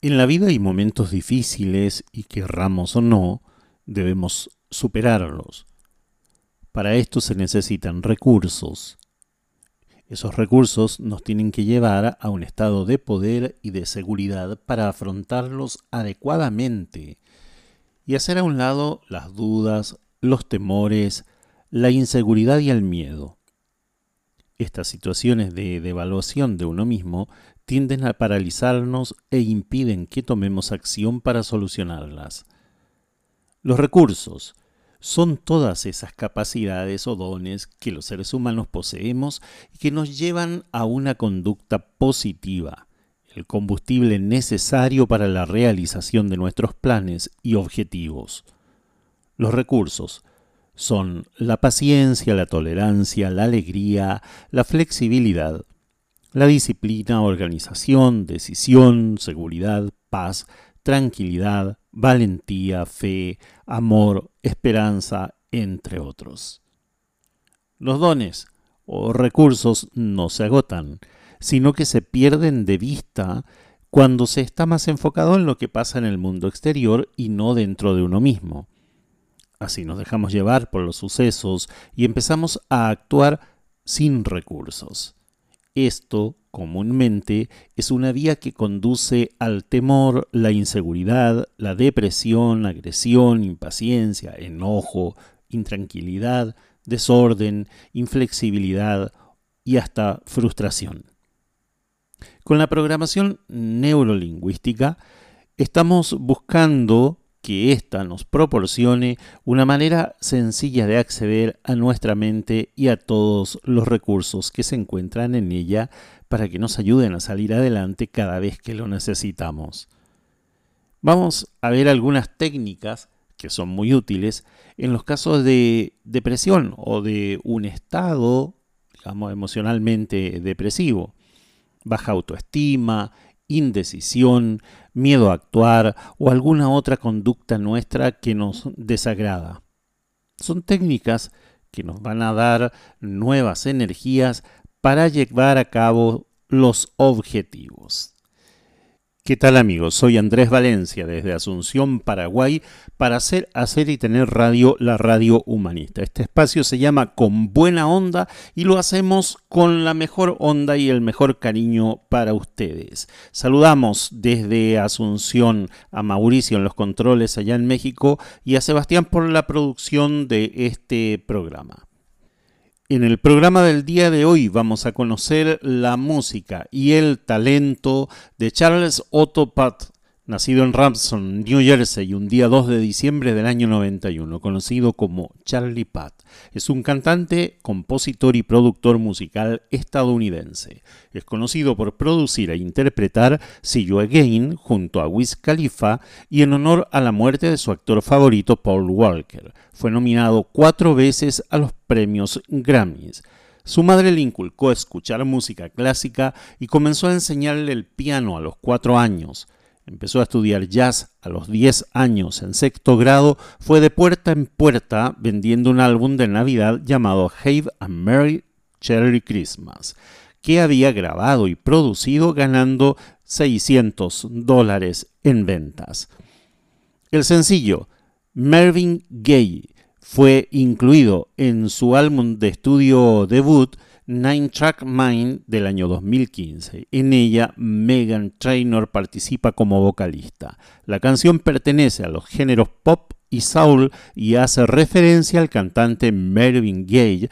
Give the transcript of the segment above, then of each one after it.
En la vida hay momentos difíciles y querramos o no, debemos superarlos. Para esto se necesitan recursos. Esos recursos nos tienen que llevar a un estado de poder y de seguridad para afrontarlos adecuadamente y hacer a un lado las dudas, los temores, la inseguridad y el miedo. Estas situaciones de devaluación de uno mismo tienden a paralizarnos e impiden que tomemos acción para solucionarlas. Los recursos son todas esas capacidades o dones que los seres humanos poseemos y que nos llevan a una conducta positiva, el combustible necesario para la realización de nuestros planes y objetivos. Los recursos son la paciencia, la tolerancia, la alegría, la flexibilidad, la disciplina, organización, decisión, seguridad, paz, tranquilidad, valentía, fe, amor, esperanza, entre otros. Los dones o recursos no se agotan, sino que se pierden de vista cuando se está más enfocado en lo que pasa en el mundo exterior y no dentro de uno mismo. Así nos dejamos llevar por los sucesos y empezamos a actuar sin recursos. Esto, comúnmente, es una vía que conduce al temor, la inseguridad, la depresión, agresión, impaciencia, enojo, intranquilidad, desorden, inflexibilidad y hasta frustración. Con la programación neurolingüística estamos buscando que ésta nos proporcione una manera sencilla de acceder a nuestra mente y a todos los recursos que se encuentran en ella para que nos ayuden a salir adelante cada vez que lo necesitamos. Vamos a ver algunas técnicas que son muy útiles en los casos de depresión o de un estado, digamos, emocionalmente depresivo. Baja autoestima, indecisión, miedo a actuar o alguna otra conducta nuestra que nos desagrada. Son técnicas que nos van a dar nuevas energías para llevar a cabo los objetivos. ¿Qué tal amigos? Soy Andrés Valencia desde Asunción, Paraguay, para hacer, hacer y tener radio, la radio humanista. Este espacio se llama Con Buena Onda y lo hacemos con la mejor onda y el mejor cariño para ustedes. Saludamos desde Asunción a Mauricio en los controles allá en México y a Sebastián por la producción de este programa. En el programa del día de hoy vamos a conocer la música y el talento de Charles Otto Pat, nacido en Ramson, New Jersey, un día 2 de diciembre del año 91, conocido como Charlie Pat. Es un cantante, compositor y productor musical estadounidense. Es conocido por producir e interpretar See You Again junto a Wiz Khalifa y en honor a la muerte de su actor favorito Paul Walker. Fue nominado cuatro veces a los premios Grammys. Su madre le inculcó escuchar música clásica y comenzó a enseñarle el piano a los cuatro años. Empezó a estudiar jazz a los 10 años. En sexto grado fue de puerta en puerta vendiendo un álbum de Navidad llamado Have a Merry Cherry Christmas, que había grabado y producido ganando 600 dólares en ventas. El sencillo Mervyn Gaye fue incluido en su álbum de estudio debut Nine Track Mind del año 2015. En ella, Megan Trainor participa como vocalista. La canción pertenece a los géneros pop y soul y hace referencia al cantante Mervyn Gaye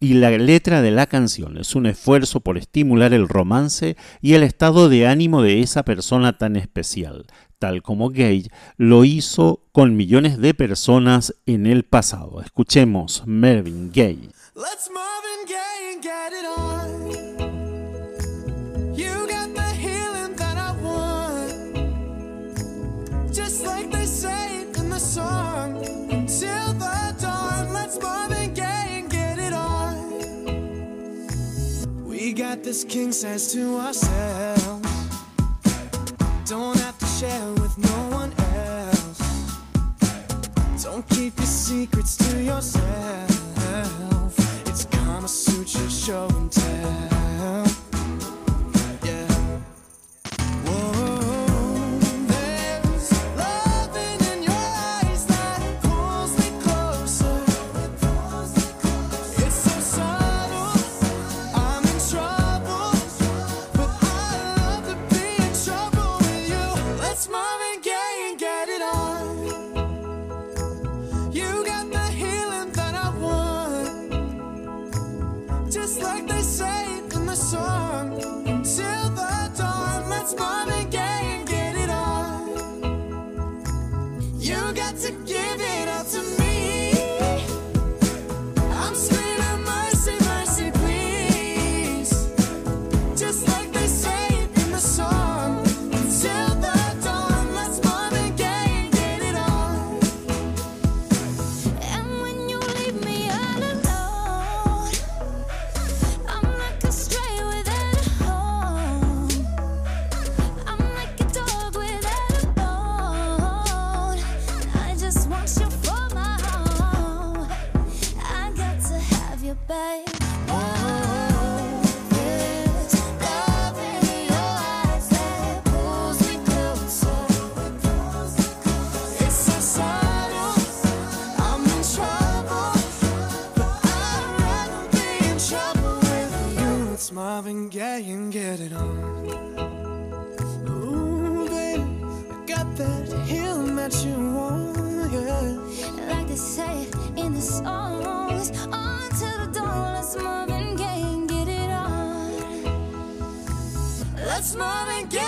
y la letra de la canción es un esfuerzo por estimular el romance y el estado de ánimo de esa persona tan especial, tal como Gage lo hizo con millones de personas en el pasado. Escuchemos Mervyn Gaye. Let's get it on. You got the healing that I want. Just like they say in the song. Until the dawn, let's mom and gay and get it on. We got this king size to ourselves. Don't have to share with no one else. Don't keep your secrets to yourself. that's more than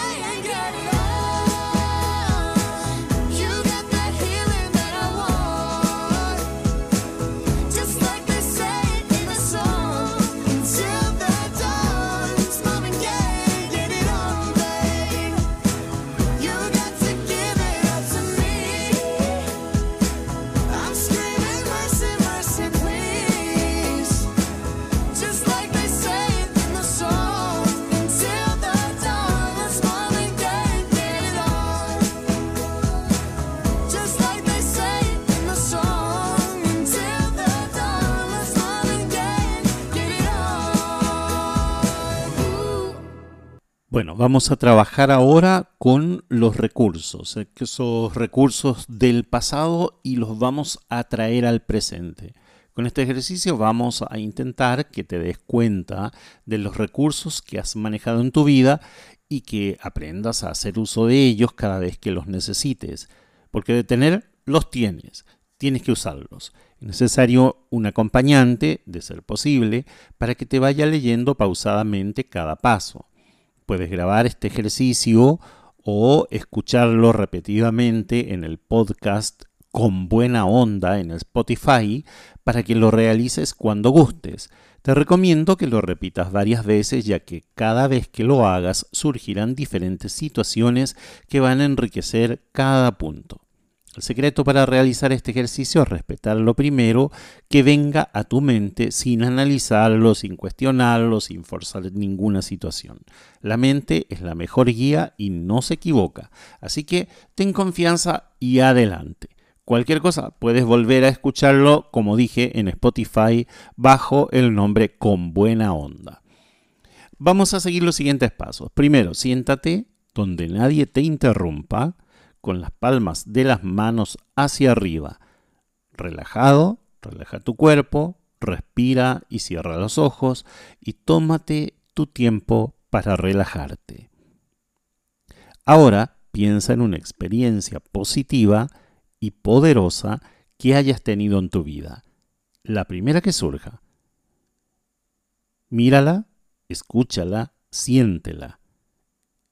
vamos a trabajar ahora con los recursos, eh, esos recursos del pasado y los vamos a traer al presente. Con este ejercicio vamos a intentar que te des cuenta de los recursos que has manejado en tu vida y que aprendas a hacer uso de ellos cada vez que los necesites. Porque de tener, los tienes, tienes que usarlos. Es necesario un acompañante, de ser posible, para que te vaya leyendo pausadamente cada paso. Puedes grabar este ejercicio o escucharlo repetidamente en el podcast con buena onda en Spotify para que lo realices cuando gustes. Te recomiendo que lo repitas varias veces ya que cada vez que lo hagas surgirán diferentes situaciones que van a enriquecer cada punto. El secreto para realizar este ejercicio es respetar lo primero que venga a tu mente sin analizarlo, sin cuestionarlo, sin forzar ninguna situación. La mente es la mejor guía y no se equivoca. Así que ten confianza y adelante. Cualquier cosa, puedes volver a escucharlo, como dije, en Spotify bajo el nombre Con Buena Onda. Vamos a seguir los siguientes pasos. Primero, siéntate donde nadie te interrumpa con las palmas de las manos hacia arriba. Relajado, relaja tu cuerpo, respira y cierra los ojos y tómate tu tiempo para relajarte. Ahora piensa en una experiencia positiva y poderosa que hayas tenido en tu vida. La primera que surja. Mírala, escúchala, siéntela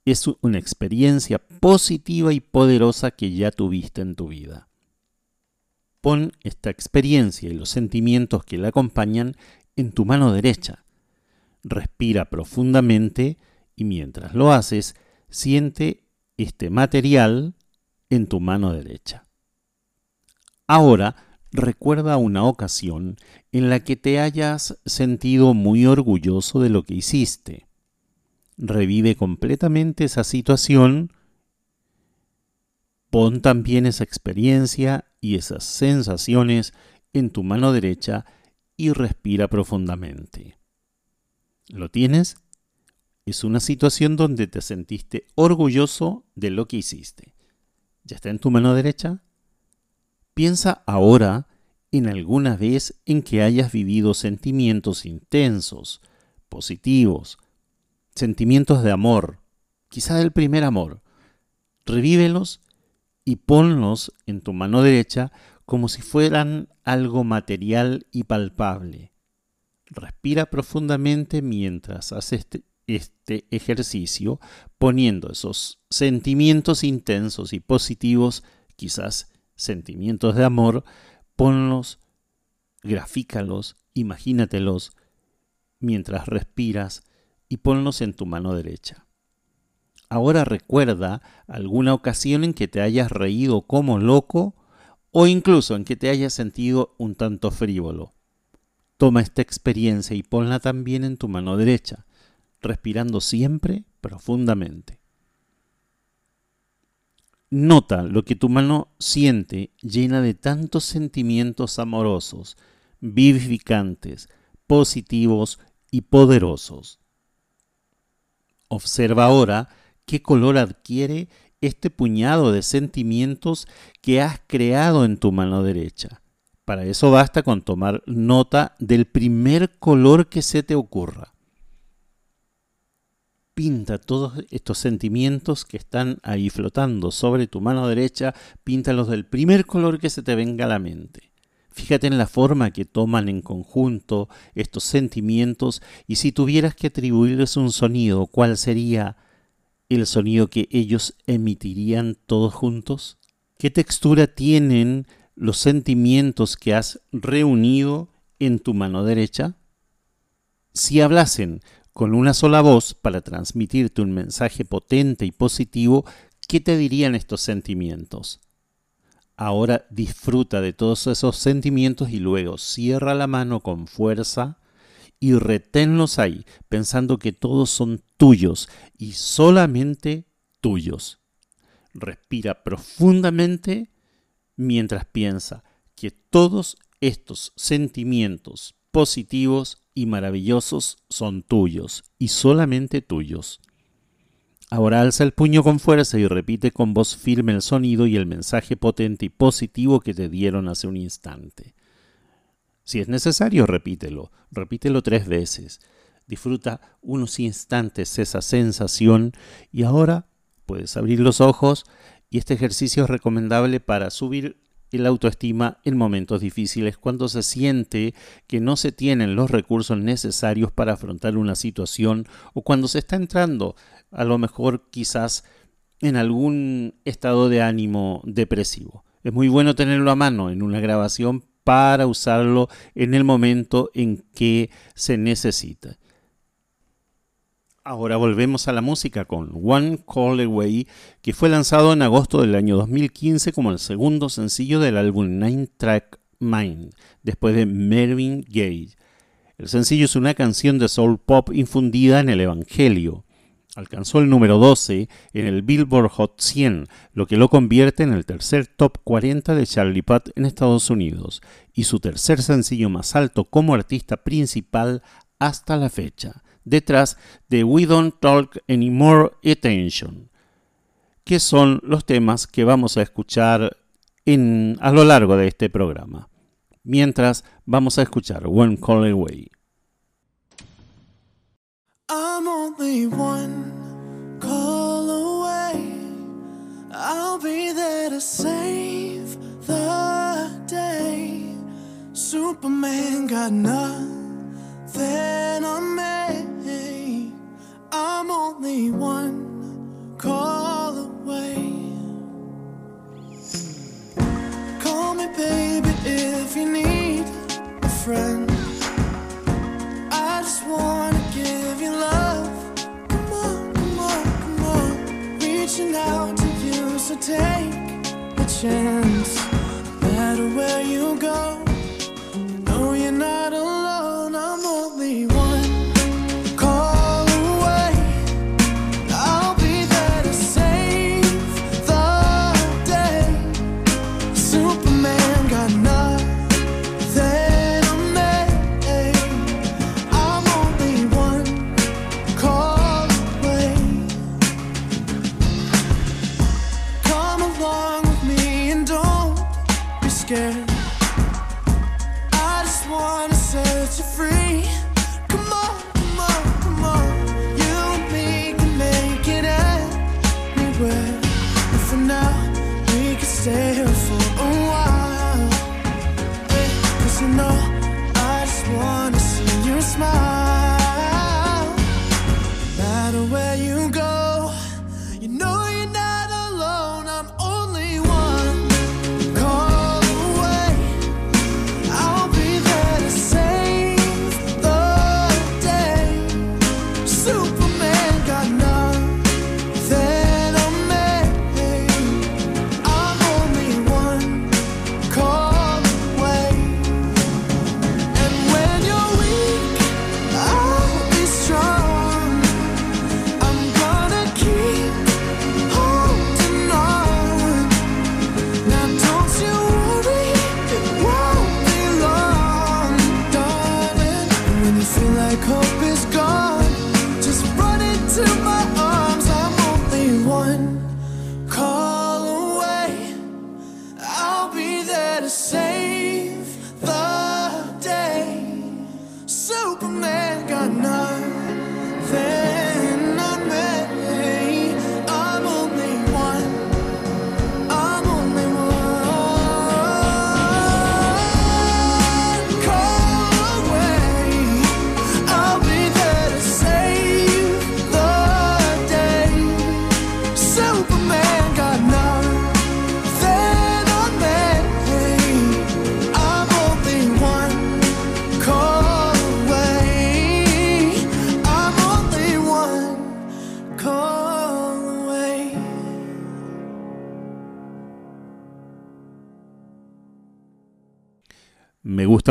es una experiencia positiva y poderosa que ya tuviste en tu vida. Pon esta experiencia y los sentimientos que la acompañan en tu mano derecha. Respira profundamente y mientras lo haces, siente este material en tu mano derecha. Ahora recuerda una ocasión en la que te hayas sentido muy orgulloso de lo que hiciste revive completamente esa situación, pon también esa experiencia y esas sensaciones en tu mano derecha y respira profundamente. ¿Lo tienes? Es una situación donde te sentiste orgulloso de lo que hiciste. ¿Ya está en tu mano derecha? Piensa ahora en alguna vez en que hayas vivido sentimientos intensos, positivos, sentimientos de amor, quizá del primer amor. Revívelos y ponlos en tu mano derecha como si fueran algo material y palpable. Respira profundamente mientras haces este, este ejercicio, poniendo esos sentimientos intensos y positivos, quizás sentimientos de amor, ponlos, grafícalos, imagínatelos mientras respiras y ponlos en tu mano derecha. Ahora recuerda alguna ocasión en que te hayas reído como loco o incluso en que te hayas sentido un tanto frívolo. Toma esta experiencia y ponla también en tu mano derecha, respirando siempre profundamente. Nota lo que tu mano siente llena de tantos sentimientos amorosos, vivificantes, positivos y poderosos. Observa ahora qué color adquiere este puñado de sentimientos que has creado en tu mano derecha. Para eso basta con tomar nota del primer color que se te ocurra. Pinta todos estos sentimientos que están ahí flotando sobre tu mano derecha, píntalos del primer color que se te venga a la mente. Fíjate en la forma que toman en conjunto estos sentimientos y si tuvieras que atribuirles un sonido, ¿cuál sería el sonido que ellos emitirían todos juntos? ¿Qué textura tienen los sentimientos que has reunido en tu mano derecha? Si hablasen con una sola voz para transmitirte un mensaje potente y positivo, ¿qué te dirían estos sentimientos? Ahora disfruta de todos esos sentimientos y luego cierra la mano con fuerza y reténlos ahí, pensando que todos son tuyos y solamente tuyos. Respira profundamente mientras piensa que todos estos sentimientos positivos y maravillosos son tuyos y solamente tuyos. Ahora alza el puño con fuerza y repite con voz firme el sonido y el mensaje potente y positivo que te dieron hace un instante. Si es necesario, repítelo, repítelo tres veces. Disfruta unos instantes esa sensación y ahora puedes abrir los ojos y este ejercicio es recomendable para subir el autoestima en momentos difíciles cuando se siente que no se tienen los recursos necesarios para afrontar una situación o cuando se está entrando a lo mejor quizás en algún estado de ánimo depresivo. Es muy bueno tenerlo a mano en una grabación para usarlo en el momento en que se necesita. Ahora volvemos a la música con One Call Away, que fue lanzado en agosto del año 2015 como el segundo sencillo del álbum Nine Track Mind, después de Mervyn Gaye. El sencillo es una canción de soul pop infundida en el Evangelio. Alcanzó el número 12 en el Billboard Hot 100, lo que lo convierte en el tercer top 40 de Charlie Puth en Estados Unidos y su tercer sencillo más alto como artista principal hasta la fecha detrás de We Don't Talk Anymore Attention, que son los temas que vamos a escuchar en, a lo largo de este programa. Mientras vamos a escuchar One Call Away. I'm only one call away. I'll be there to save the day. Superman got nothing on me. I'm only one call away. Call me, baby, if you need a friend. I just wanna give you love. Come on, come on, come on. Reaching out to you, so take a chance. No matter where you go, you know you're not alone.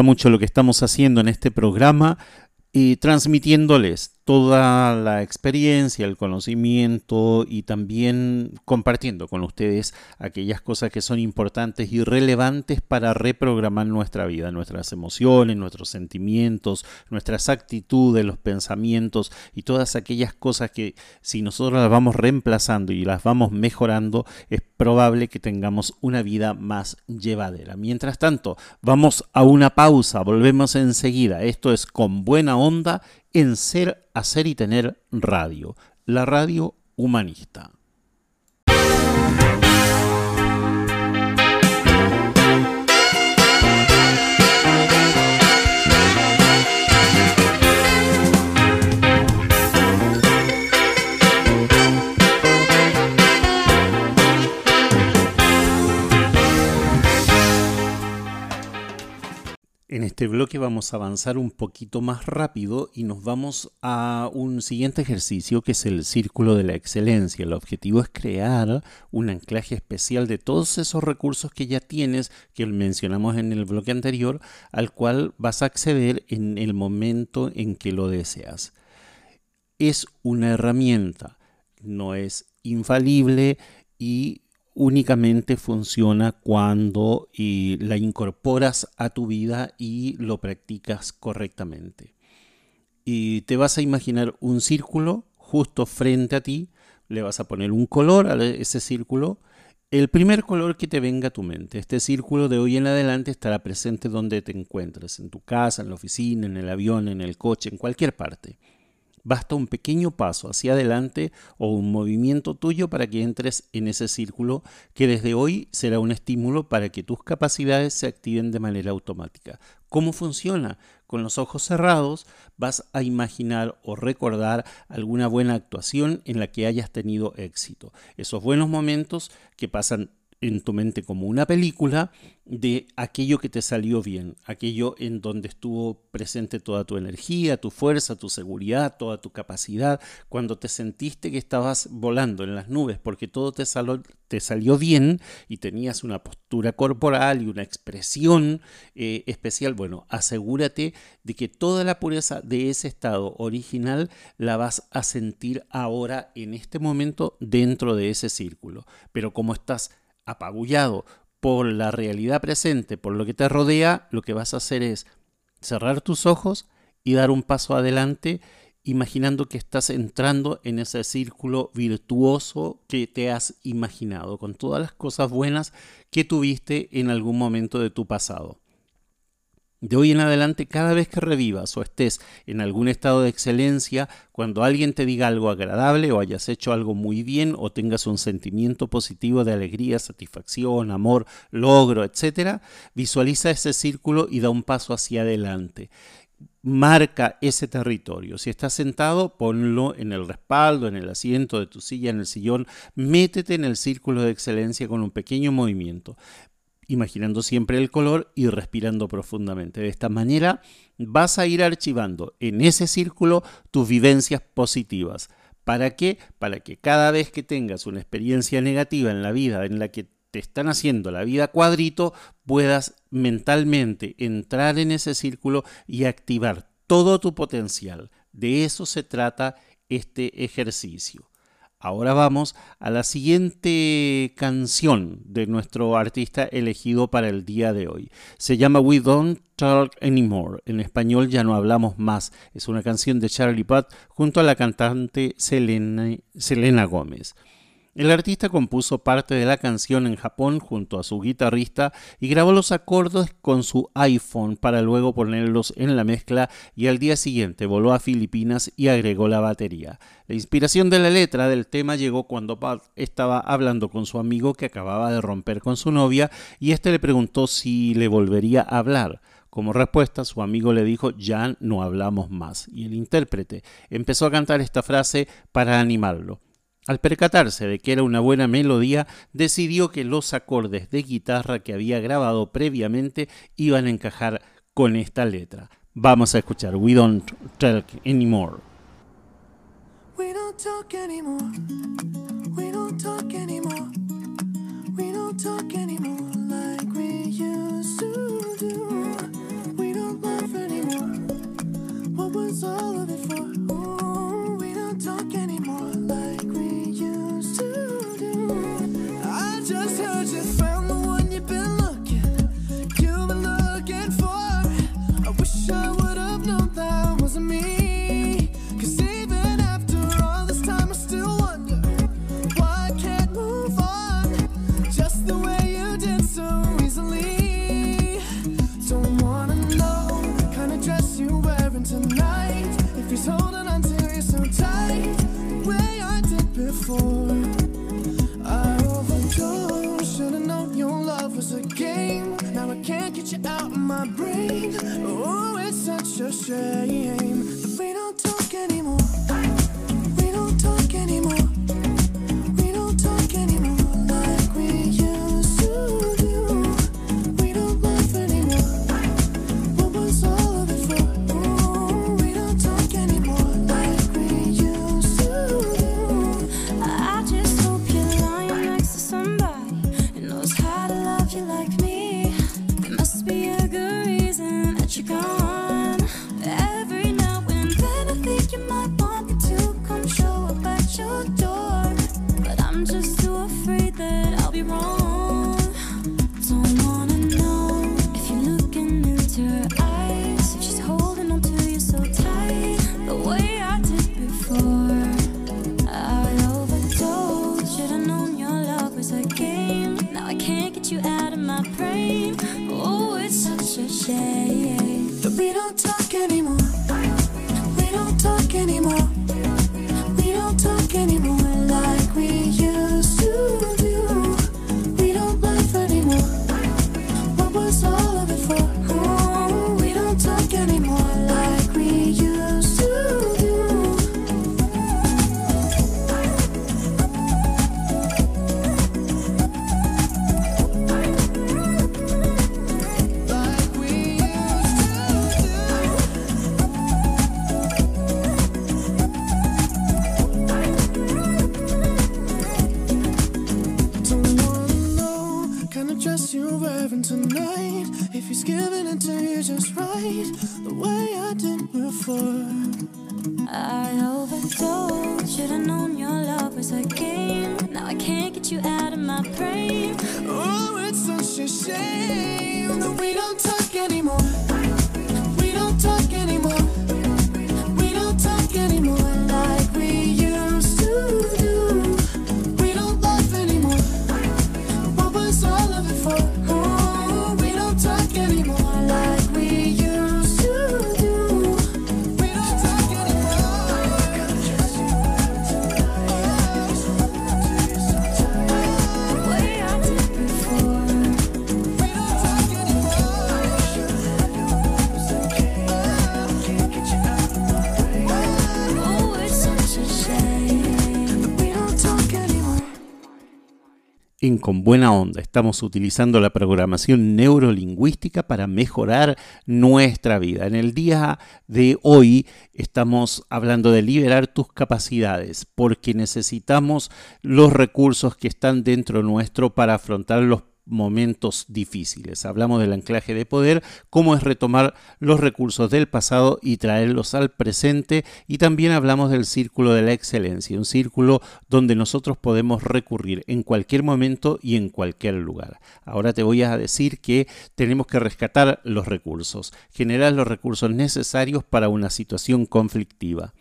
Mucho lo que estamos haciendo en este programa y transmitiéndoles toda la experiencia, el conocimiento y también compartiendo con ustedes aquellas cosas que son importantes y relevantes para reprogramar nuestra vida, nuestras emociones, nuestros sentimientos, nuestras actitudes, los pensamientos y todas aquellas cosas que si nosotros las vamos reemplazando y las vamos mejorando, es probable que tengamos una vida más llevadera. Mientras tanto, vamos a una pausa, volvemos enseguida. Esto es con buena onda en ser, hacer y tener radio, la radio humanista. En este bloque vamos a avanzar un poquito más rápido y nos vamos a un siguiente ejercicio que es el círculo de la excelencia. El objetivo es crear un anclaje especial de todos esos recursos que ya tienes, que mencionamos en el bloque anterior, al cual vas a acceder en el momento en que lo deseas. Es una herramienta, no es infalible y únicamente funciona cuando eh, la incorporas a tu vida y lo practicas correctamente. Y te vas a imaginar un círculo justo frente a ti, le vas a poner un color a ese círculo, el primer color que te venga a tu mente. Este círculo de hoy en adelante estará presente donde te encuentres, en tu casa, en la oficina, en el avión, en el coche, en cualquier parte. Basta un pequeño paso hacia adelante o un movimiento tuyo para que entres en ese círculo que desde hoy será un estímulo para que tus capacidades se activen de manera automática. ¿Cómo funciona? Con los ojos cerrados vas a imaginar o recordar alguna buena actuación en la que hayas tenido éxito. Esos buenos momentos que pasan en tu mente como una película de aquello que te salió bien, aquello en donde estuvo presente toda tu energía, tu fuerza, tu seguridad, toda tu capacidad, cuando te sentiste que estabas volando en las nubes porque todo te, salió, bien y tenías una postura corporal y una expresión eh, especial, bueno, asegúrate de que toda la pureza de ese estado original la vas a sentir ahora en este momento dentro de ese círculo. Pero como estás apabullado por la realidad presente, por lo que te rodea, lo que vas a hacer es cerrar tus ojos y dar un paso adelante imaginando que estás entrando en ese círculo virtuoso que te has imaginado, con todas las cosas buenas que tuviste en algún momento de tu pasado. De hoy en adelante, cada vez que revivas o estés en algún estado de excelencia, cuando alguien te diga algo agradable o hayas hecho algo muy bien o tengas un sentimiento positivo de alegría, satisfacción, amor, logro, etc., visualiza ese círculo y da un paso hacia adelante marca ese territorio. Si estás sentado, ponlo en el respaldo, en el asiento de tu silla, en el sillón, métete en el círculo de excelencia con un pequeño movimiento, imaginando siempre el color y respirando profundamente. De esta manera vas a ir archivando en ese círculo tus vivencias positivas. ¿Para qué? Para que cada vez que tengas una experiencia negativa en la vida en la que te están haciendo la vida cuadrito, puedas mentalmente entrar en ese círculo y activar todo tu potencial. De eso se trata este ejercicio. Ahora vamos a la siguiente canción de nuestro artista elegido para el día de hoy. Se llama We Don't Talk Anymore. En español ya no hablamos más. Es una canción de Charlie Puth junto a la cantante Selena, Selena Gómez. El artista compuso parte de la canción en Japón junto a su guitarrista y grabó los acordes con su iPhone para luego ponerlos en la mezcla y al día siguiente voló a Filipinas y agregó la batería. La inspiración de la letra del tema llegó cuando Pat estaba hablando con su amigo que acababa de romper con su novia y este le preguntó si le volvería a hablar. Como respuesta, su amigo le dijo, ya no hablamos más. Y el intérprete empezó a cantar esta frase para animarlo. Al percatarse de que era una buena melodía, decidió que los acordes de guitarra que había grabado previamente iban a encajar con esta letra. Vamos a escuchar We Don't Talk Anymore. We don't talk anymore. We don't talk anymore. We don't talk anymore like we used to do. We don't laugh anymore. What was all of it for? Ooh, we don't talk anymore like we shame that we don't talk anymore. We don't talk anymore. You're wearing tonight. If he's giving it to you just right, the way I did before. I overdosed. Should've known your love was a game. Now I can't get you out of my brain. Oh, it's such a shame that we don't talk anymore. We don't talk anymore. We don't talk anymore. Con buena onda. Estamos utilizando la programación neurolingüística para mejorar nuestra vida. En el día de hoy estamos hablando de liberar tus capacidades porque necesitamos los recursos que están dentro nuestro para afrontar los momentos difíciles. Hablamos del anclaje de poder, cómo es retomar los recursos del pasado y traerlos al presente y también hablamos del círculo de la excelencia, un círculo donde nosotros podemos recurrir en cualquier momento y en cualquier lugar. Ahora te voy a decir que tenemos que rescatar los recursos, generar los recursos necesarios para una situación conflictiva.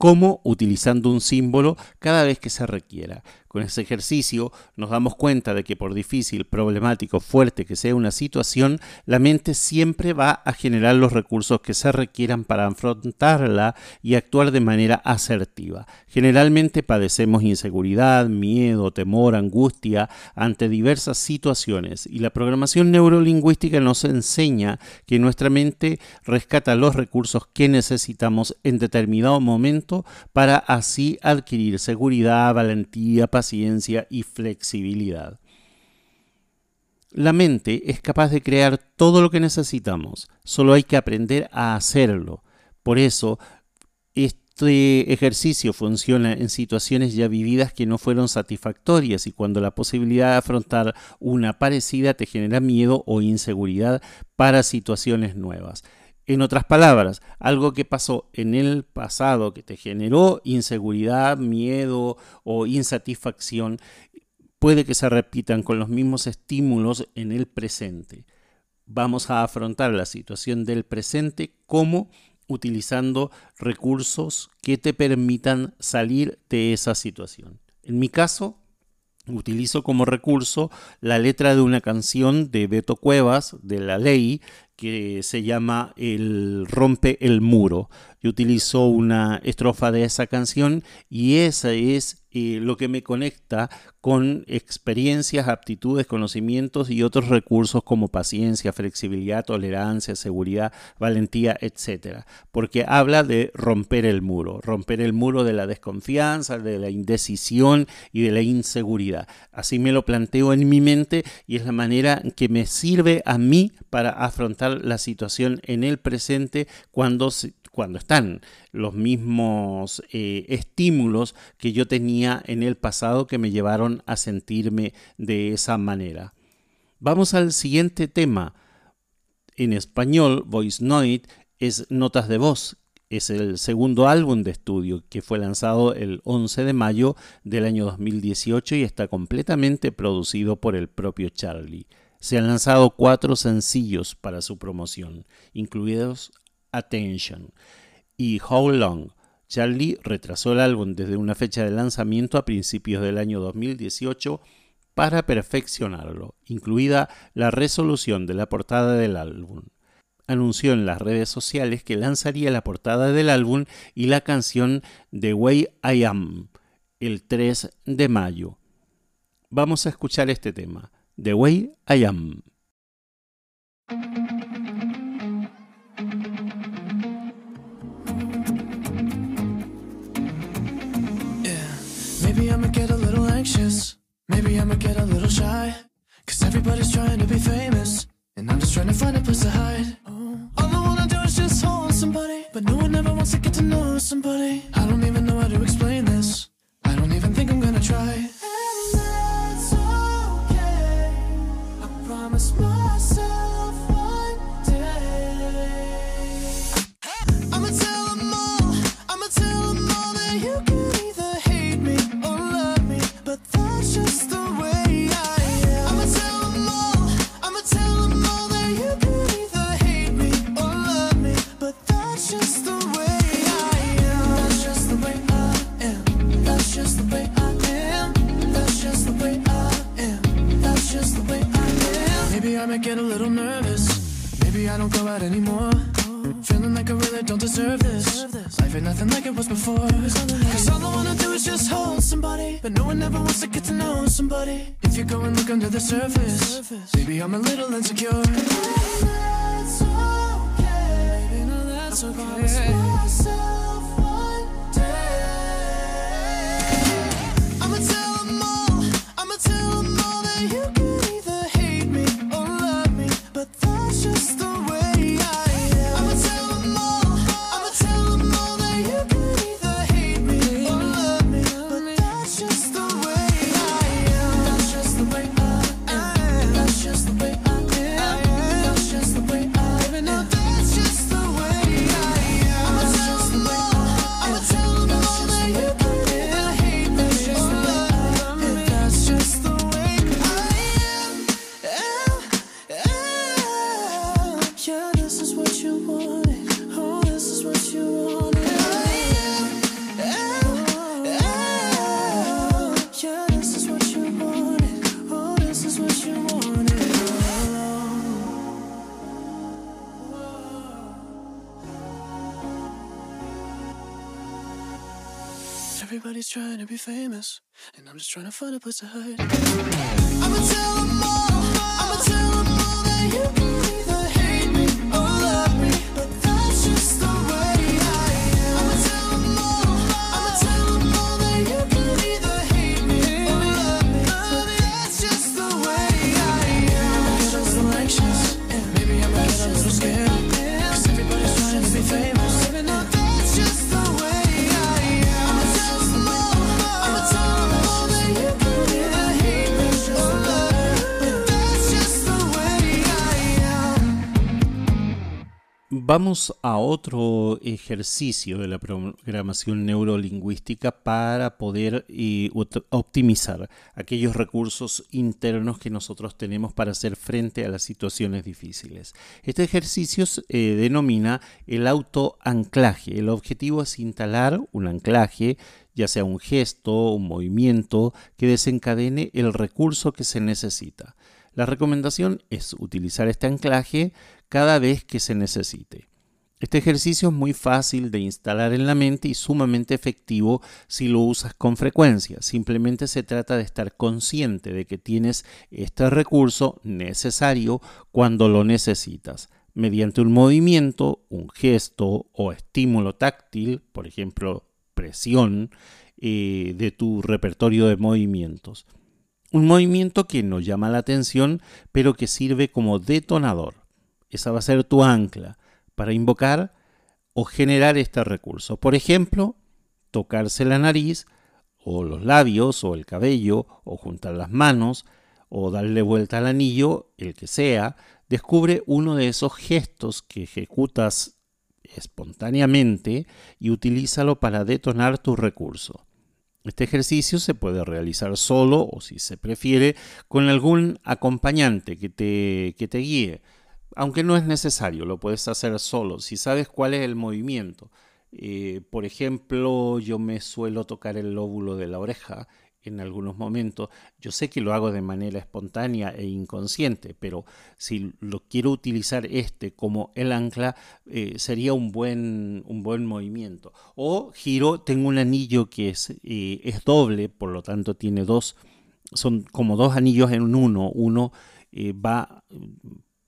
¿Cómo? Utilizando un símbolo cada vez que se requiera. Con ese ejercicio nos damos cuenta de que por difícil, problemático, fuerte que sea una situación, la mente siempre va a generar los recursos que se requieran para afrontarla y actuar de manera asertiva. Generalmente padecemos inseguridad, miedo, temor, angustia ante diversas situaciones y la programación neurolingüística nos enseña que nuestra mente rescata los recursos que necesitamos en determinado momento para así adquirir seguridad, valentía, y flexibilidad. La mente es capaz de crear todo lo que necesitamos, solo hay que aprender a hacerlo. Por eso, este ejercicio funciona en situaciones ya vividas que no fueron satisfactorias y cuando la posibilidad de afrontar una parecida te genera miedo o inseguridad para situaciones nuevas. En otras palabras, algo que pasó en el pasado que te generó inseguridad, miedo o insatisfacción, puede que se repitan con los mismos estímulos en el presente. Vamos a afrontar la situación del presente como utilizando recursos que te permitan salir de esa situación. En mi caso, utilizo como recurso la letra de una canción de Beto Cuevas, de La Ley, que se llama El rompe el muro. Yo utilizo una estrofa de esa canción y esa es eh, lo que me conecta con experiencias, aptitudes, conocimientos y otros recursos como paciencia, flexibilidad, tolerancia, seguridad, valentía, etc. Porque habla de romper el muro, romper el muro de la desconfianza, de la indecisión y de la inseguridad. Así me lo planteo en mi mente y es la manera que me sirve a mí para afrontar la situación en el presente cuando, cuando están los mismos eh, estímulos que yo tenía en el pasado que me llevaron a sentirme de esa manera. Vamos al siguiente tema. En español, Voice Note es Notas de Voz. Es el segundo álbum de estudio que fue lanzado el 11 de mayo del año 2018 y está completamente producido por el propio Charlie. Se han lanzado cuatro sencillos para su promoción, incluidos Attention y How Long. Charlie retrasó el álbum desde una fecha de lanzamiento a principios del año 2018 para perfeccionarlo, incluida la resolución de la portada del álbum. Anunció en las redes sociales que lanzaría la portada del álbum y la canción The Way I Am el 3 de mayo. Vamos a escuchar este tema. The Way I Am. Yeah, maybe I'ma get a little anxious. Maybe I'ma get a little shy. Cause everybody's trying to be famous. And I'm just trying to find a place to hide. All I wanna do is just hold somebody. But no one ever wants to get to know somebody. I don't even know how to explain this. I don't even think I'm gonna try. Nothing like it was before. Cause all I wanna do is just hold somebody. But no one ever wants to get to know somebody. If you go and look under the surface, maybe I'm a little insecure. Trying to find a place to hide. Vamos a otro ejercicio de la programación neurolingüística para poder eh, optimizar aquellos recursos internos que nosotros tenemos para hacer frente a las situaciones difíciles. Este ejercicio se eh, denomina el autoanclaje. El objetivo es instalar un anclaje, ya sea un gesto, un movimiento, que desencadene el recurso que se necesita. La recomendación es utilizar este anclaje cada vez que se necesite. Este ejercicio es muy fácil de instalar en la mente y sumamente efectivo si lo usas con frecuencia. Simplemente se trata de estar consciente de que tienes este recurso necesario cuando lo necesitas, mediante un movimiento, un gesto o estímulo táctil, por ejemplo, presión, eh, de tu repertorio de movimientos. Un movimiento que nos llama la atención, pero que sirve como detonador. Esa va a ser tu ancla para invocar o generar este recurso. Por ejemplo, tocarse la nariz o los labios o el cabello o juntar las manos o darle vuelta al anillo, el que sea, descubre uno de esos gestos que ejecutas espontáneamente y utilízalo para detonar tu recurso. Este ejercicio se puede realizar solo o si se prefiere con algún acompañante que te, que te guíe. Aunque no es necesario, lo puedes hacer solo si sabes cuál es el movimiento. Eh, por ejemplo, yo me suelo tocar el lóbulo de la oreja en algunos momentos. Yo sé que lo hago de manera espontánea e inconsciente, pero si lo quiero utilizar este como el ancla, eh, sería un buen, un buen movimiento. O giro, tengo un anillo que es, eh, es doble, por lo tanto tiene dos, son como dos anillos en uno. Uno eh, va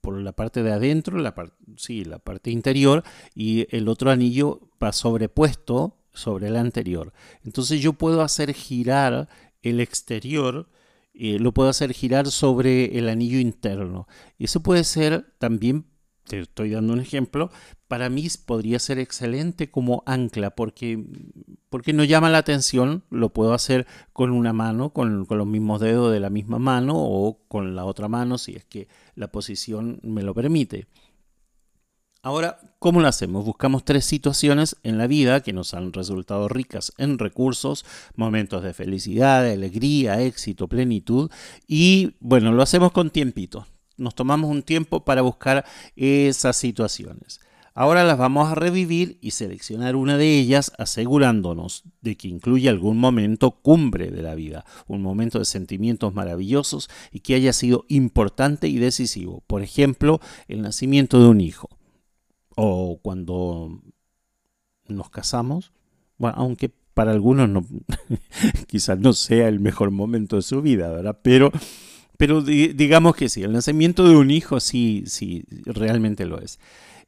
por la parte de adentro, la, par sí, la parte interior, y el otro anillo va sobrepuesto sobre el anterior. Entonces yo puedo hacer girar el exterior, eh, lo puedo hacer girar sobre el anillo interno. Eso puede ser también, te estoy dando un ejemplo, para mí podría ser excelente como ancla porque, porque no llama la atención, lo puedo hacer con una mano, con, con los mismos dedos de la misma mano o con la otra mano si es que la posición me lo permite. Ahora, ¿cómo lo hacemos? Buscamos tres situaciones en la vida que nos han resultado ricas en recursos, momentos de felicidad, alegría, éxito, plenitud, y bueno, lo hacemos con tiempito. Nos tomamos un tiempo para buscar esas situaciones. Ahora las vamos a revivir y seleccionar una de ellas asegurándonos de que incluya algún momento cumbre de la vida, un momento de sentimientos maravillosos y que haya sido importante y decisivo. Por ejemplo, el nacimiento de un hijo o cuando nos casamos, bueno, aunque para algunos no, quizás no sea el mejor momento de su vida, ¿verdad? Pero, pero di- digamos que sí, el nacimiento de un hijo sí, sí, realmente lo es.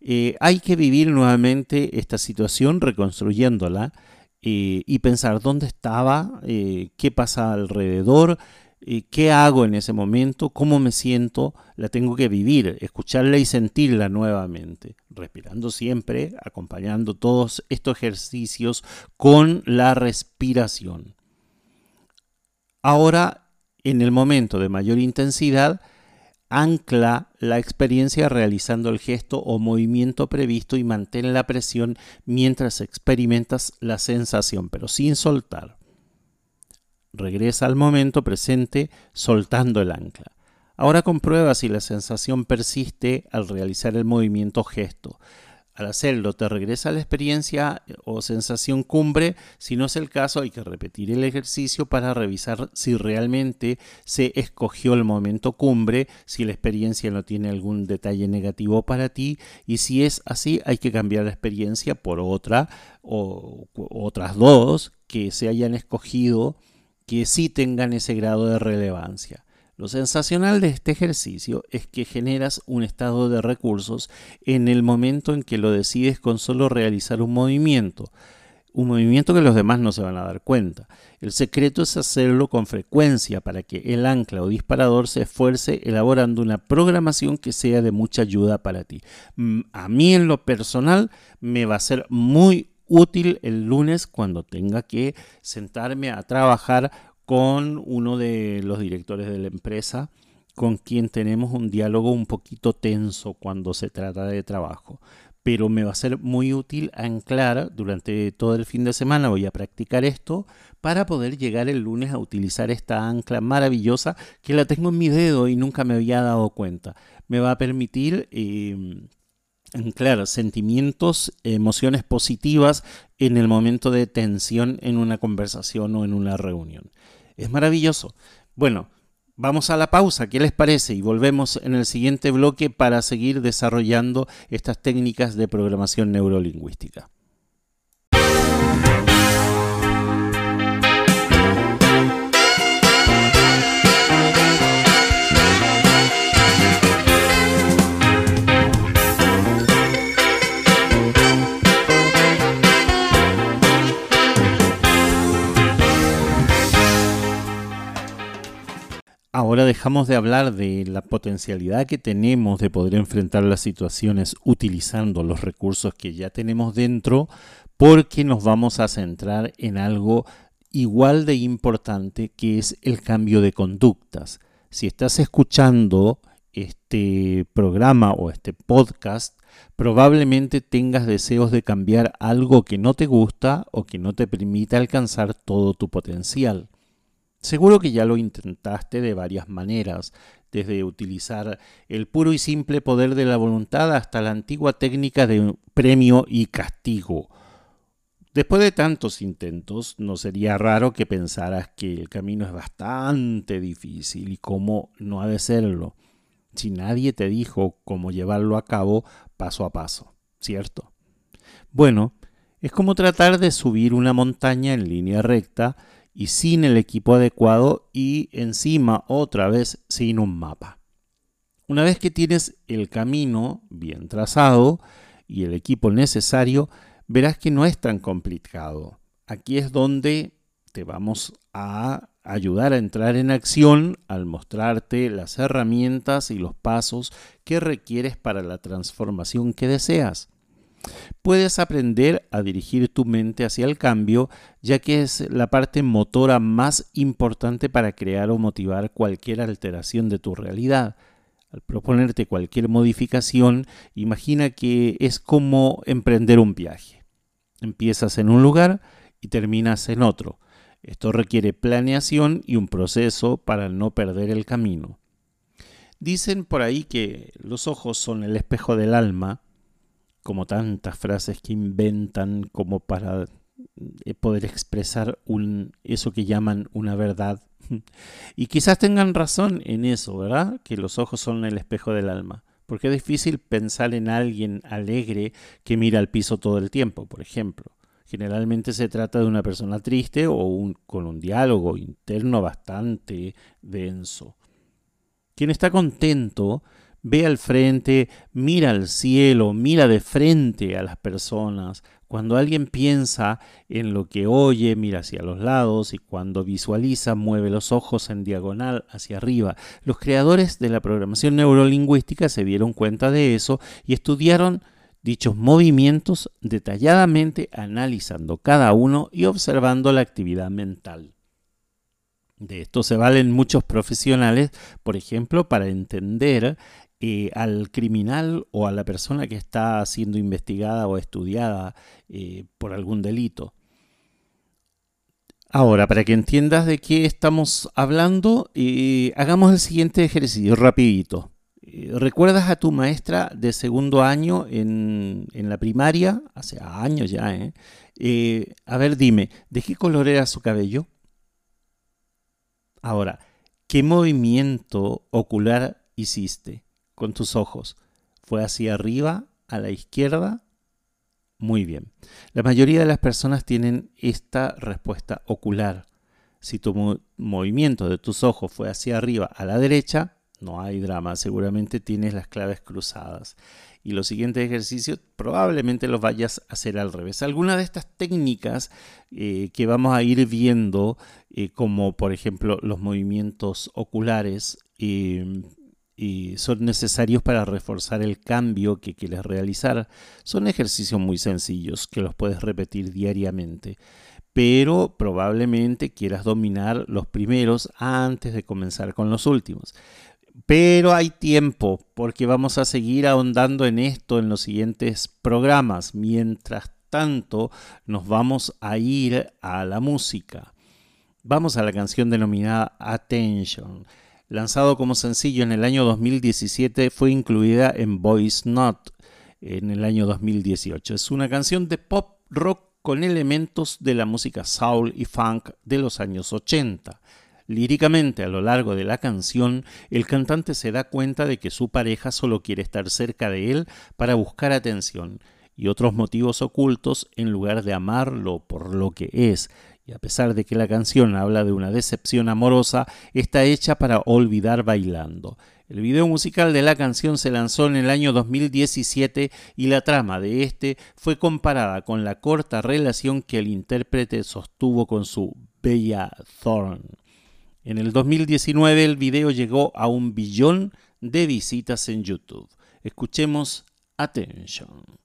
Eh, hay que vivir nuevamente esta situación reconstruyéndola eh, y pensar dónde estaba, eh, qué pasa alrededor, eh, qué hago en ese momento, cómo me siento, la tengo que vivir, escucharla y sentirla nuevamente, respirando siempre, acompañando todos estos ejercicios con la respiración. Ahora, en el momento de mayor intensidad, ancla la experiencia realizando el gesto o movimiento previsto y mantén la presión mientras experimentas la sensación, pero sin soltar. Regresa al momento presente soltando el ancla. Ahora comprueba si la sensación persiste al realizar el movimiento gesto. al hacerlo te regresa la experiencia o sensación cumbre. Si no es el caso, hay que repetir el ejercicio para revisar si realmente se escogió el momento cumbre, si la experiencia no tiene algún detalle negativo para ti y si es así, hay que cambiar la experiencia por otra o otras dos que se hayan escogido que sí tengan ese grado de relevancia. Lo sensacional de este ejercicio es que generas un estado de recursos en el momento en que lo decides con solo realizar un movimiento. Un movimiento que los demás no se van a dar cuenta. El secreto es hacerlo con frecuencia para que el ancla o disparador se esfuerce elaborando una programación que sea de mucha ayuda para ti. Mm, A mí en lo personal me va a ser muy útil el lunes cuando tenga que sentarme a trabajar con uno de los directores de la empresa con quien tenemos un diálogo un poquito tenso cuando se trata de trabajo. Pero me va a ser muy útil anclar durante todo el fin de semana, voy a practicar esto para poder llegar el lunes a utilizar esta ancla maravillosa que la tengo en mi dedo y nunca me había dado cuenta. Me va a permitir eh, anclar sentimientos, emociones positivas en el momento de tensión en una conversación o en una reunión. Es maravilloso. Bueno, vamos a la pausa, ¿qué les parece? Y volvemos en el siguiente bloque para seguir desarrollando estas técnicas de programación neurolingüística. Ahora dejamos de hablar de la potencialidad que tenemos de poder enfrentar las situaciones utilizando los recursos que ya tenemos dentro, porque nos vamos a centrar en algo igual de importante que es el cambio de conductas. Si estás escuchando este programa o este podcast, probablemente tengas deseos de cambiar algo que no te gusta o que no te permite alcanzar todo tu potencial. Seguro que ya lo intentaste de varias maneras, desde utilizar el puro y simple poder de la voluntad hasta la antigua técnica de premio y castigo. Después de tantos intentos, no sería raro que pensaras que el camino es bastante difícil y cómo no ha de serlo, si nadie te dijo cómo llevarlo a cabo paso a paso, ¿cierto? Bueno, es como tratar de subir una montaña en línea recta y sin el equipo adecuado y encima otra vez sin un mapa. Una vez que tienes el camino bien trazado y el equipo necesario, verás que no es tan complicado. Aquí es donde te vamos a ayudar a entrar en acción al mostrarte las herramientas y los pasos que requieres para la transformación que deseas. Puedes aprender a dirigir tu mente hacia el cambio, ya que es la parte motora más importante para crear o motivar cualquier alteración de tu realidad. Al proponerte cualquier modificación, imagina que es como emprender un viaje. Empiezas en un lugar y terminas en otro. Esto requiere planeación y un proceso para no perder el camino. Dicen por ahí que los ojos son el espejo del alma como tantas frases que inventan como para eh, poder expresar un, eso que llaman una verdad. Y quizás tengan razón en eso, ¿verdad? Que los ojos son el espejo del alma. Porque es difícil pensar en alguien alegre que mira al piso todo el tiempo, por ejemplo. Generalmente se trata de una persona triste o un, con un diálogo interno bastante denso. Quien está contento ve al frente, mira al cielo, mira de frente a las personas. Cuando alguien piensa en lo que oye, mira hacia los lados y cuando visualiza, mueve los ojos en diagonal hacia arriba. Los creadores de la programación neurolingüística se dieron cuenta de eso y estudiaron dichos movimientos detalladamente analizando cada uno y observando la actividad mental. De esto se valen muchos profesionales, por ejemplo, para entender eh, al criminal o a la persona que está siendo investigada o estudiada eh, por algún delito. Ahora, para que entiendas de qué estamos hablando, eh, hagamos el siguiente ejercicio rapidito. ¿Recuerdas a tu maestra de segundo año en, en la primaria? Hace años ya. Eh, A ver, dime, ¿de qué color era su cabello? Ahora, ¿qué movimiento ocular hiciste con tus ojos? ¿Fue hacia arriba, a la izquierda? Muy bien. La mayoría de las personas tienen esta respuesta ocular. Si tu mo- movimiento de tus ojos fue hacia arriba, a la derecha, no hay drama, seguramente tienes las claves cruzadas. Y los siguientes ejercicios probablemente los vayas a hacer al revés. Algunas de estas técnicas eh, que vamos a ir viendo, eh, como por ejemplo los movimientos oculares, eh, y son necesarios para reforzar el cambio que quieres realizar. Son ejercicios muy sencillos que los puedes repetir diariamente, pero probablemente quieras dominar los primeros antes de comenzar con los últimos. Pero hay tiempo porque vamos a seguir ahondando en esto en los siguientes programas. Mientras tanto, nos vamos a ir a la música. Vamos a la canción denominada Attention. Lanzado como sencillo en el año 2017, fue incluida en Voice Not en el año 2018. Es una canción de pop rock con elementos de la música soul y funk de los años 80. Líricamente, a lo largo de la canción, el cantante se da cuenta de que su pareja solo quiere estar cerca de él para buscar atención y otros motivos ocultos en lugar de amarlo por lo que es. Y a pesar de que la canción habla de una decepción amorosa, está hecha para olvidar bailando. El video musical de la canción se lanzó en el año 2017 y la trama de este fue comparada con la corta relación que el intérprete sostuvo con su Bella Thorne. En el 2019 el video llegó a un billón de visitas en YouTube. Escuchemos Attention.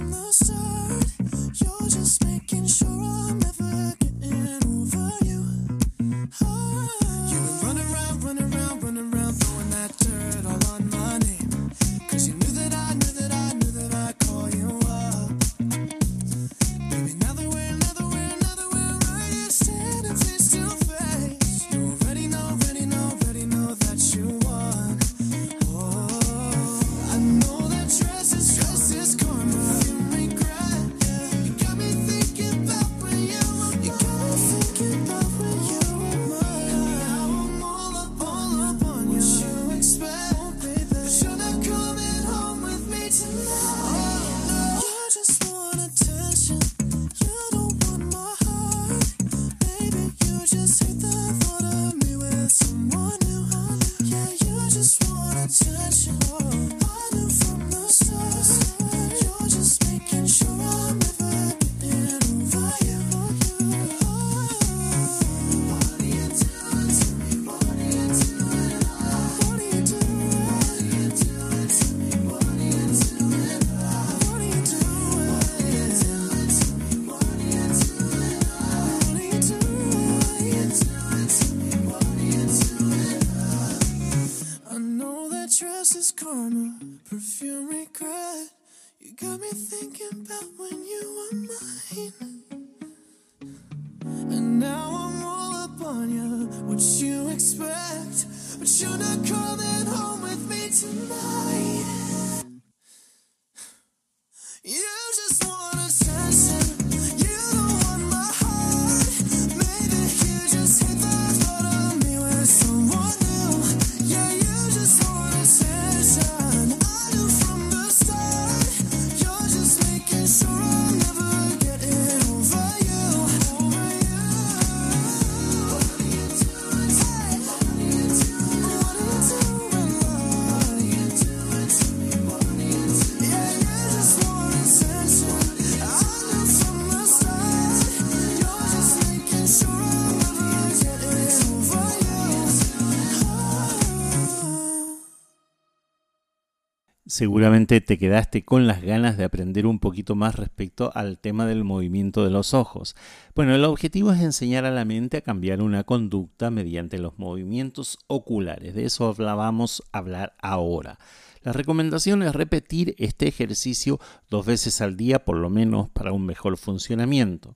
seguramente te quedaste con las ganas de aprender un poquito más respecto al tema del movimiento de los ojos. Bueno, el objetivo es enseñar a la mente a cambiar una conducta mediante los movimientos oculares. De eso hablábamos hablar ahora. La recomendación es repetir este ejercicio dos veces al día por lo menos para un mejor funcionamiento.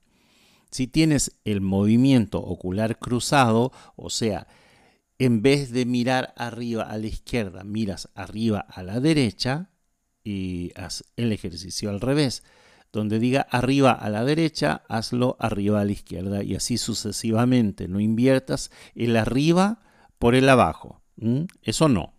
Si tienes el movimiento ocular cruzado, o sea, en vez de mirar arriba a la izquierda, miras arriba a la derecha y haz el ejercicio al revés. Donde diga arriba a la derecha, hazlo arriba a la izquierda y así sucesivamente. No inviertas el arriba por el abajo. Eso no.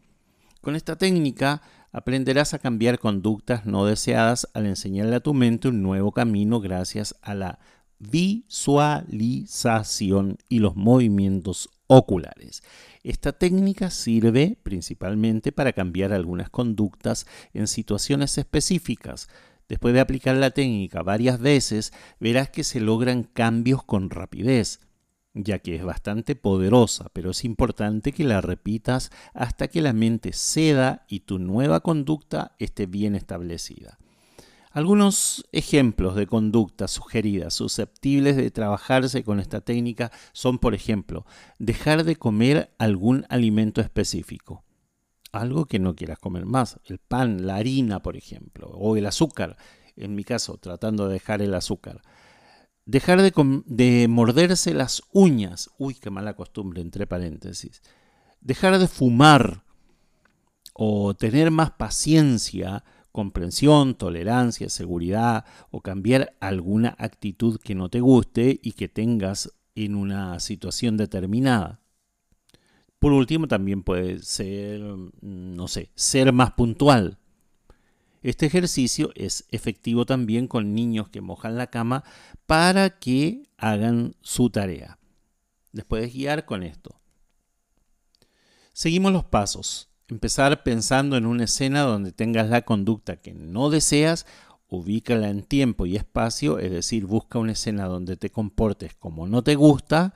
Con esta técnica aprenderás a cambiar conductas no deseadas al enseñarle a tu mente un nuevo camino gracias a la visualización y los movimientos oculares. Esta técnica sirve principalmente para cambiar algunas conductas en situaciones específicas. Después de aplicar la técnica varias veces, verás que se logran cambios con rapidez, ya que es bastante poderosa, pero es importante que la repitas hasta que la mente ceda y tu nueva conducta esté bien establecida. Algunos ejemplos de conductas sugeridas susceptibles de trabajarse con esta técnica son, por ejemplo, dejar de comer algún alimento específico. Algo que no quieras comer más, el pan, la harina, por ejemplo, o el azúcar, en mi caso, tratando de dejar el azúcar. Dejar de, de morderse las uñas, uy, qué mala costumbre, entre paréntesis. Dejar de fumar o tener más paciencia comprensión, tolerancia, seguridad o cambiar alguna actitud que no te guste y que tengas en una situación determinada. Por último, también puede ser, no sé, ser más puntual. Este ejercicio es efectivo también con niños que mojan la cama para que hagan su tarea. Les puedes guiar con esto. Seguimos los pasos. Empezar pensando en una escena donde tengas la conducta que no deseas, ubícala en tiempo y espacio, es decir, busca una escena donde te comportes como no te gusta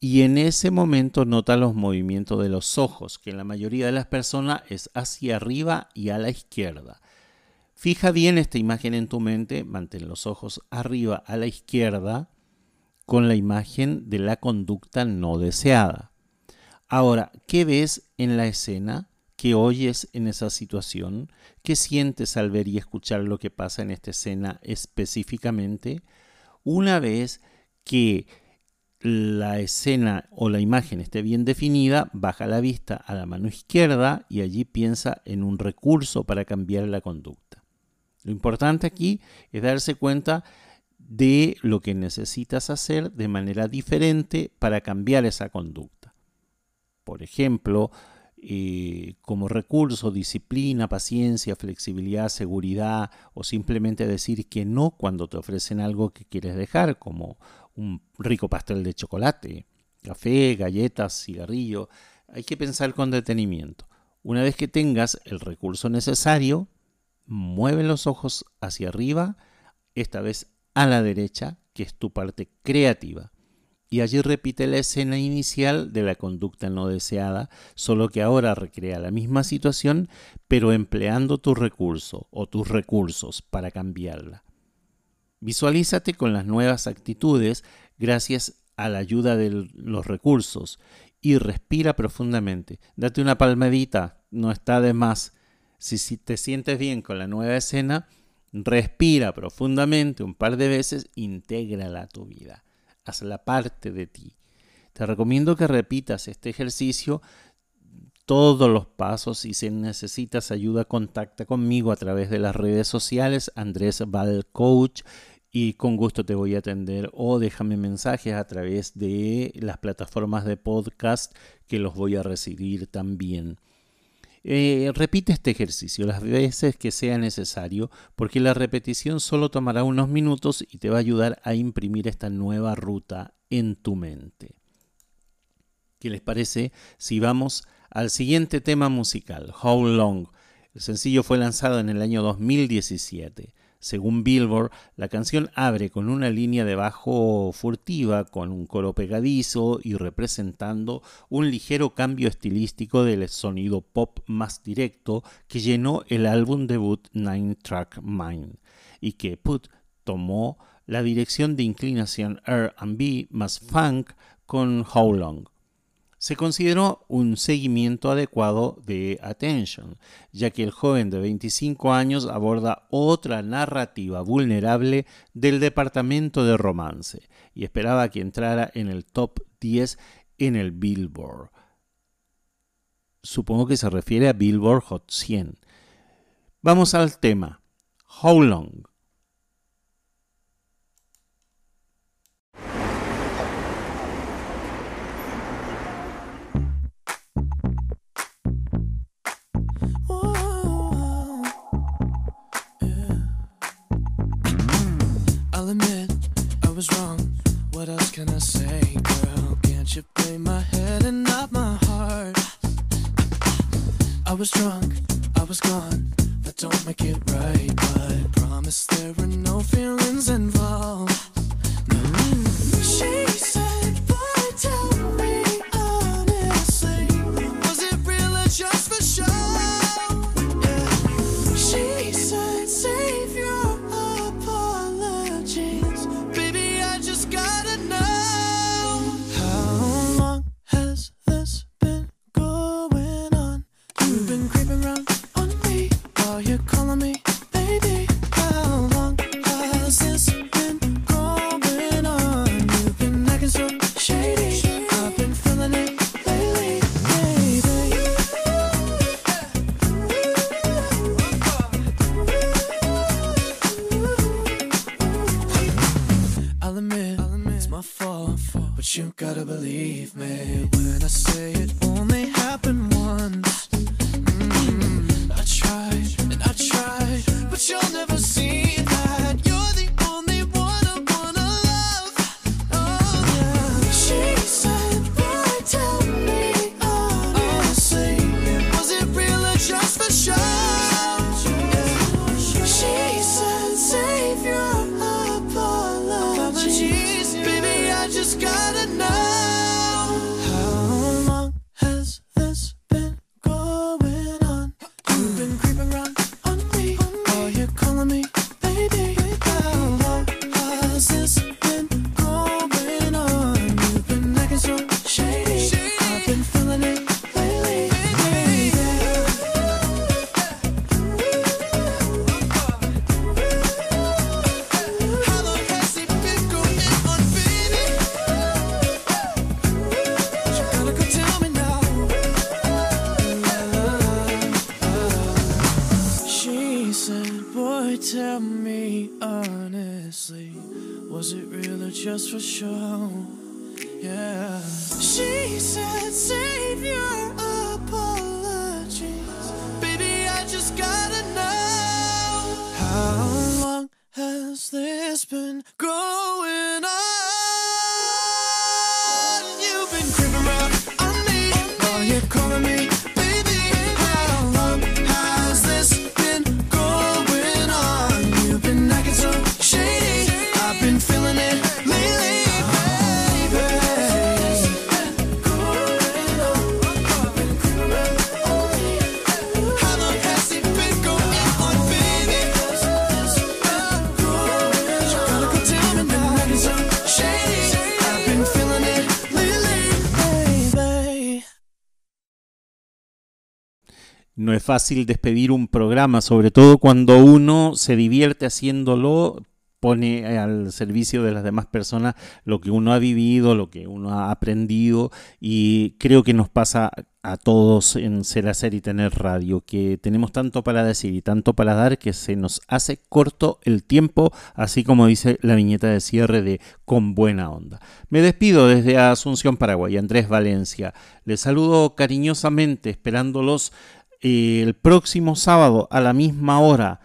y en ese momento nota los movimientos de los ojos, que en la mayoría de las personas es hacia arriba y a la izquierda. Fija bien esta imagen en tu mente, mantén los ojos arriba a la izquierda con la imagen de la conducta no deseada. Ahora, ¿qué ves en la escena? ¿Qué oyes en esa situación? ¿Qué sientes al ver y escuchar lo que pasa en esta escena específicamente? Una vez que la escena o la imagen esté bien definida, baja la vista a la mano izquierda y allí piensa en un recurso para cambiar la conducta. Lo importante aquí es darse cuenta de lo que necesitas hacer de manera diferente para cambiar esa conducta. Por ejemplo, eh, como recurso, disciplina, paciencia, flexibilidad, seguridad o simplemente decir que no cuando te ofrecen algo que quieres dejar, como un rico pastel de chocolate, café, galletas, cigarrillo. Hay que pensar con detenimiento. Una vez que tengas el recurso necesario, mueve los ojos hacia arriba, esta vez a la derecha, que es tu parte creativa y allí repite la escena inicial de la conducta no deseada, solo que ahora recrea la misma situación, pero empleando tu recurso o tus recursos para cambiarla. Visualízate con las nuevas actitudes gracias a la ayuda de los recursos y respira profundamente. Date una palmadita, no está de más. Si, te sientes bien con la nueva escena, respira profundamente un par de veces, intégrala a tu vida la parte de ti. Te recomiendo que repitas este ejercicio todos los pasos y si necesitas ayuda contacta conmigo a través de las redes sociales Andrés Val Coach y con gusto te voy a atender o déjame mensajes a través de las plataformas de podcast que los voy a recibir también. Eh, repite este ejercicio las veces que sea necesario porque la repetición solo tomará unos minutos y te va a ayudar a imprimir esta nueva ruta en tu mente. ¿Qué les parece si vamos al siguiente tema musical, How Long? El sencillo fue lanzado en el año 2017. Según Billboard, la canción abre con una línea de bajo furtiva, con un coro pegadizo y representando un ligero cambio estilístico del sonido pop más directo que llenó el álbum debut Nine Track Mind y que Put tomó la dirección de inclinación R&B más funk con How Long se consideró un seguimiento adecuado de Attention, ya que el joven de 25 años aborda otra narrativa vulnerable del departamento de romance y esperaba que entrara en el top 10 en el Billboard. Supongo que se refiere a Billboard Hot 100. Vamos al tema. How long? You play my head and not my heart? I was drunk, I was gone. That don't make it right, but promise there were no feelings involved. You're calling me Good. Fácil despedir un programa, sobre todo cuando uno se divierte haciéndolo, pone al servicio de las demás personas lo que uno ha vivido, lo que uno ha aprendido y creo que nos pasa a todos en Ser Hacer y Tener Radio, que tenemos tanto para decir y tanto para dar que se nos hace corto el tiempo, así como dice la viñeta de cierre de Con Buena Onda. Me despido desde Asunción, Paraguay, Andrés Valencia. Les saludo cariñosamente, esperándolos eh, el próximo sábado a la misma hora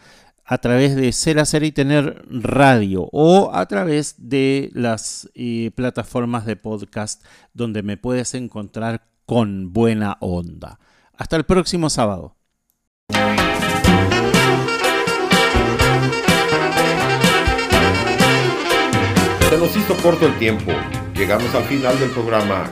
a través de Ser Hacer y Tener Radio o a través de las eh, plataformas de podcast donde me puedes encontrar con buena onda. Hasta el próximo sábado. Se nos hizo corto el tiempo. Llegamos al final del programa